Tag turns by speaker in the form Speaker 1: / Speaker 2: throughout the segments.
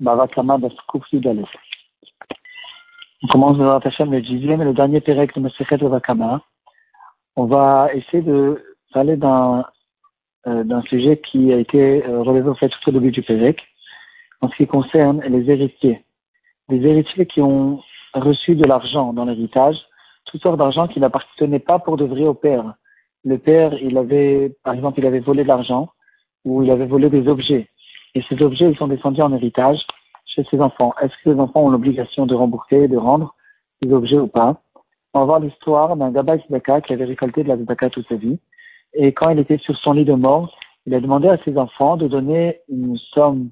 Speaker 1: Bavakama Baskouf Yudalef. On commence à Hashem le dixième et le dernier Pérec de Masechet Bavakama. On va essayer de parler d'un euh, d'un sujet qui a été euh, relevé au fait tout au début du Pérec, en ce qui concerne les héritiers. Les héritiers qui ont reçu de l'argent dans l'héritage, toutes sortes d'argent qui n'appartenait pas pour de vrai au père. Le père, il avait, par exemple, il avait volé de l'argent ou il avait volé des objets. Et ces objets, ils sont descendus en héritage chez ses enfants. Est-ce que les enfants ont l'obligation de rembourser, de rendre ces objets ou pas? On va voir l'histoire d'un Gabba Zidaka qui avait récolté de la Zidaka toute sa vie. Et quand il était sur son lit de mort, il a demandé à ses enfants de donner une somme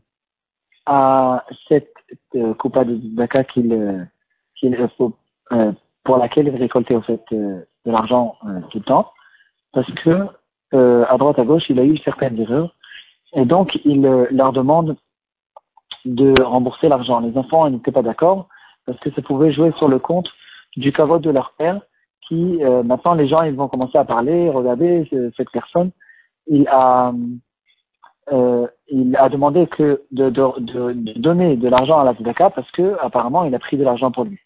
Speaker 1: à cette euh, coupa de Zidaka qu'il, euh, qu'il, euh, pour laquelle il récoltait au fait euh, de l'argent euh, tout le temps. Parce que à droite à gauche, il a eu certaines erreurs et donc, il euh, leur demande de rembourser l'argent. Les enfants n'étaient pas d'accord parce que ça pouvait jouer sur le compte du caveau de leur père qui, euh, maintenant, les gens, ils vont commencer à parler, regardez, cette personne, il a, euh, il a demandé que de, de, de, donner de l'argent à la Tzedaka parce que, apparemment, il a pris de l'argent pour lui.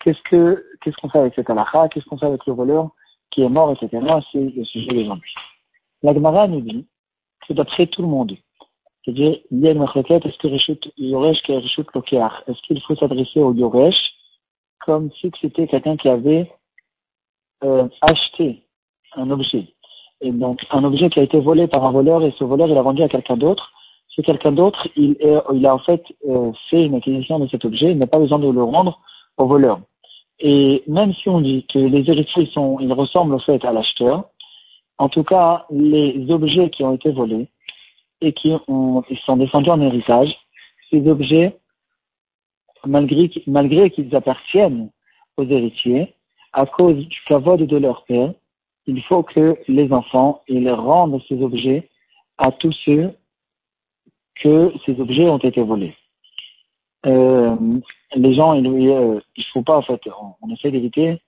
Speaker 1: Qu'est-ce que, qu'est-ce qu'on fait avec cet halakha? Qu'est-ce qu'on fait avec le voleur qui est mort, etc. C'est le sujet d'aujourd'hui. La Gemara nous dit c'est d'après tout le monde. C'est-à-dire, il y a une est-ce que Yoresh qui Est-ce qu'il faut s'adresser au Yoresh comme si c'était quelqu'un qui avait euh, acheté un objet? Et donc, un objet qui a été volé par un voleur et ce voleur, il a vendu à quelqu'un d'autre. Ce quelqu'un d'autre, il, il a en fait euh, fait une acquisition de cet objet, il n'a pas besoin de le rendre au voleur. Et même si on dit que les héritiers sont, ils ressemblent au fait à l'acheteur, en tout cas, les objets qui ont été volés et qui ont, sont descendus en héritage, ces objets, malgré, qu'ils appartiennent aux héritiers, à cause du cavode de leur père, il faut que les enfants ils rendent ces objets à tous ceux que ces objets ont été volés. Euh, les gens, il ne euh, faut pas, en fait, on essaie d'éviter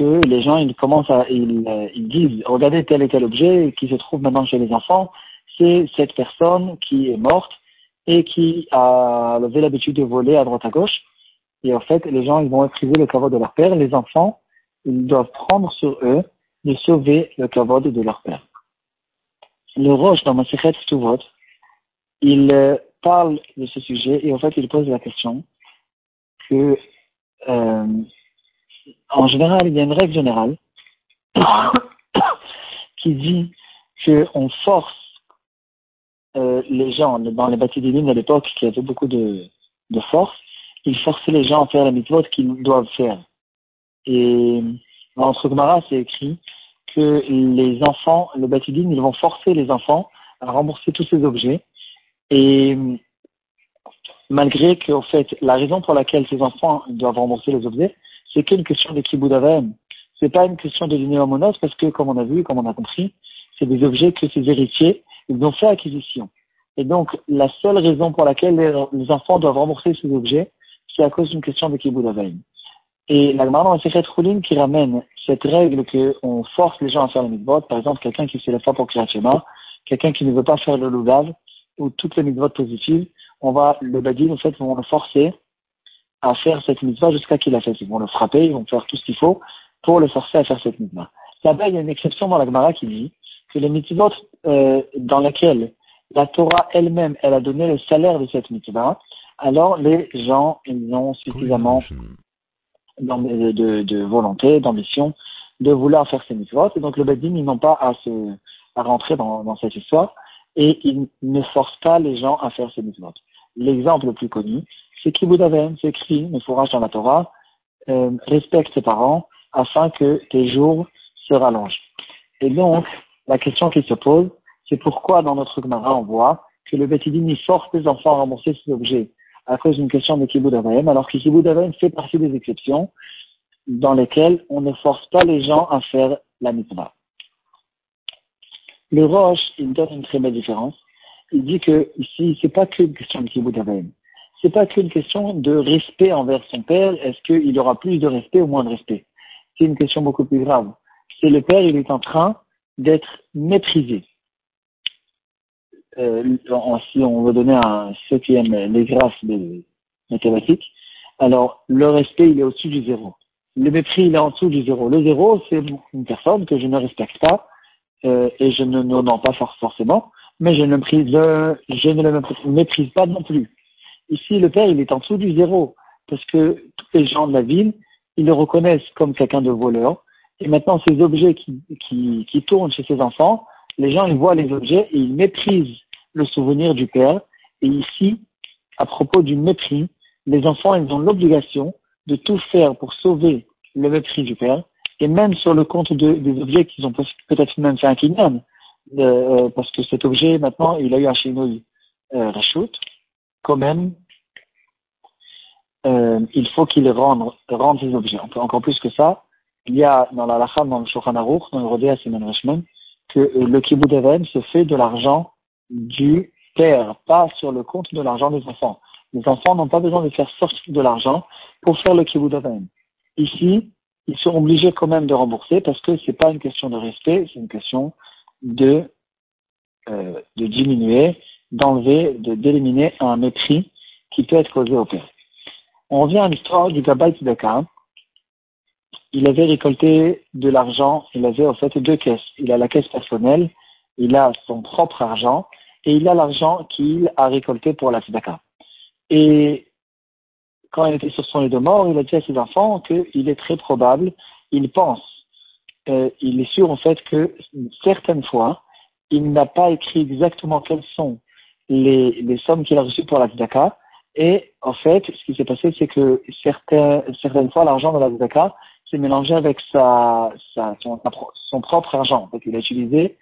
Speaker 1: que les gens ils commencent à ils, euh, ils disent regardez tel et tel objet qui se trouve maintenant chez les enfants, c'est cette personne qui est morte et qui a levé l'habitude de voler à droite à gauche. Et en fait, les gens ils vont épriser le caveau de leur père. Les enfants, ils doivent prendre sur eux de sauver le caveau de leur père. Le Roche dans Masechet Tuvot, il euh, parle de ce sujet et en fait il pose la question que euh, en général, il y a une règle générale qui dit qu'on force euh, les gens, dans les bâtiments à l'époque, qui avaient beaucoup de, force, ils forçaient les gens à faire la mitzvot qu'ils doivent faire. Et entre Gemara, c'est écrit que les enfants, le bâtiment, ils vont forcer les enfants à rembourser tous ces objets. Et malgré que, en fait, la raison pour laquelle ces enfants doivent rembourser les objets, c'est qu'une question de kiboud Ce n'est pas une question de donner monos parce que, comme on a vu, comme on a compris, c'est des objets que ces héritiers, ils ont fait acquisition. Et donc, la seule raison pour laquelle les, enfants doivent rembourser ces objets, c'est à cause d'une question de kiboud Et la Gemara c'est cette rouline qui ramène cette règle qu'on force les gens à faire le mitzvot, par exemple, quelqu'un qui se lève pas pour Kriyat quelqu'un qui ne veut pas faire le loudav, ou toutes les mitzvot positives, on va, le badin, en fait, on va le forcer à faire cette mitzvah jusqu'à qu'il la fait. Ils vont le frapper, ils vont faire tout ce qu'il faut pour le forcer à faire cette mitzvah. Là-bas, il y a une exception dans la Gemara qui dit que les mitzvot euh, dans lesquelles la Torah elle-même, elle a donné le salaire de cette mitzvah, alors les gens, ils ont suffisamment de, de, de, volonté, d'ambition de vouloir faire ces mitzvot. Et donc le Badin, ils n'ont pas à, se, à rentrer dans, dans cette histoire et ils ne forcent pas les gens à faire ces mitzvot. L'exemple le plus connu, c'est Kibudavem, c'est écrit, fourrage dans la Torah, euh, respecte tes parents afin que tes jours se rallongent. Et donc, la question qui se pose, c'est pourquoi dans notre Gemara on voit que le Betidin force les enfants à rembourser ces objets à cause d'une question de Kibud alors que Kibud fait partie des exceptions dans lesquelles on ne force pas les gens à faire la mitzvah. Le Roche, il donne une très belle différence. Il dit que ici, c'est pas qu'une question de Kibud c'est pas qu'une question de respect envers son père. Est-ce qu'il aura plus de respect ou moins de respect? C'est une question beaucoup plus grave. C'est le père, il est en train d'être méprisé. euh, si on veut donner un septième, les graphes des mathématiques, alors le respect, il est au-dessus du zéro. Le mépris, il est en dessous du zéro. Le zéro, c'est une personne que je ne respecte pas euh, et je ne n'honore pas forcément, mais je ne, méprise, je ne le méprise pas non plus. Ici, le père, il est en dessous du zéro, parce que tous les gens de la ville, ils le reconnaissent comme quelqu'un de voleur. Et maintenant, ces objets qui, qui, qui tournent chez ses enfants, les gens, ils voient les objets et ils méprisent le souvenir du père. Et ici, à propos du mépris, les enfants, ils ont l'obligation de tout faire pour sauver le mépris du père. Et même sur le compte de, des objets qu'ils ont peut-être même fait un kinyan, euh, parce que cet objet, maintenant, il a eu un chinouille euh, rachout, quand même, euh, il faut qu'il rende, rende objets. Encore plus que ça, il y a dans la Lacham, dans le Shulchan Aruch, dans le Rodea Simon Rashman, que euh, le kibbutz se fait de l'argent du père, pas sur le compte de l'argent des enfants. Les enfants n'ont pas besoin de faire sortir de l'argent pour faire le kibbutz. Ici, ils sont obligés quand même de rembourser parce que c'est pas une question de respect, c'est une question de, euh, de diminuer, d'enlever, de d'éliminer un mépris qui peut être causé au père. On revient à l'histoire du Gabay Tzedaka. Il avait récolté de l'argent, il avait en fait deux caisses. Il a la caisse personnelle, il a son propre argent et il a l'argent qu'il a récolté pour la Tzedaka. Et quand il était sur son lit de mort, il a dit à ses enfants qu'il est très probable, il pense, euh, il est sûr en fait que certaines fois, il n'a pas écrit exactement quelles sont les, les sommes qu'il a reçues pour la Tzedaka, et en fait, ce qui s'est passé, c'est que certains, certaines fois, l'argent de la Zdaka s'est mélangé avec sa, sa, son, propre argent. Donc, il a utilisé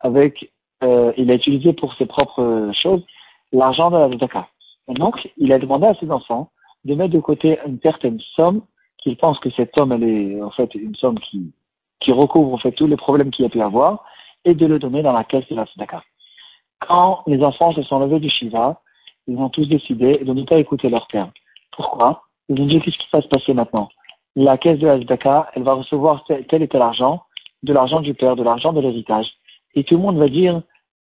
Speaker 1: avec, euh, il a utilisé pour ses propres choses l'argent de la Zdaka. Et donc, il a demandé à ses enfants de mettre de côté une certaine somme qu'il pense que cette somme, elle est en fait une somme qui, qui recouvre en fait tous les problèmes qu'il a pu avoir et de le donner dans la caisse de la Zdaka. Quand les enfants se sont levés du Shiva, ils ont tous décidé de ne pas écouter leur père. Pourquoi? Ils ont dit qu'est-ce qui va se passer maintenant? La caisse de la elle va recevoir tel et tel argent, de l'argent du père, de l'argent de l'héritage. Et tout le monde va dire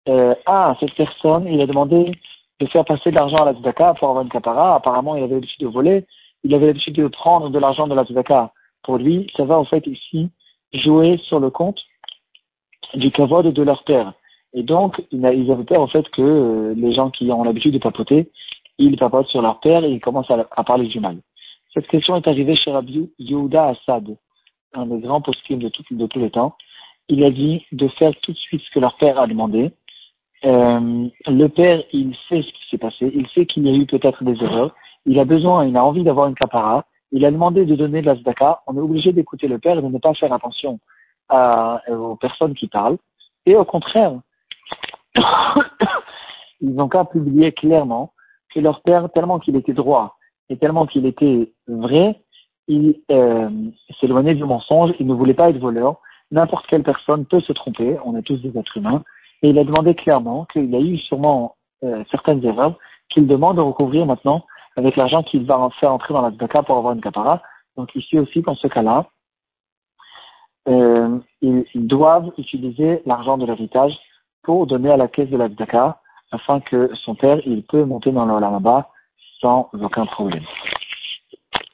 Speaker 1: euh, Ah, cette personne, il a demandé de faire passer de l'argent à la Zdaka pour avoir une capara. Apparemment, il avait l'habitude de voler. Il avait l'habitude de prendre de l'argent de la Zdaka. Pour lui, ça va en fait ici jouer sur le compte du kavod de leur père. Et donc, ils avaient peur en fait que euh, les gens qui ont l'habitude de papoter, ils papotent sur leur père et ils commencent à, parler du mal. Cette question est arrivée chez Rabbi Yehuda Assad, un des grands poskim de, de tous les temps. Il a dit de faire tout de suite ce que leur père a demandé. Euh, le père, il sait ce qui s'est passé, il sait qu'il y a eu peut-être des erreurs, il a besoin, il a envie d'avoir une capara, il a demandé de donner de la zdaka, on est obligé d'écouter le père et de ne pas faire attention aux personnes qui parlent. Et au contraire, ils ont qu'à publier clairement que leur père, tellement qu'il était droit et tellement qu'il était vrai, il euh, s'éloignait du mensonge, il ne voulait pas être voleur. N'importe quelle personne peut se tromper, on est tous des êtres humains. Et il a demandé clairement qu'il a eu sûrement euh, certaines erreurs, qu'il demande de recouvrir maintenant avec l'argent qu'il va faire entrer dans la tzedaka pour avoir une capara. Donc ici aussi, dans ce cas-là, euh, ils, doivent utiliser l'argent de l'héritage pour donner à la caisse de la afin que son père, il peut monter dans le sans aucun problème.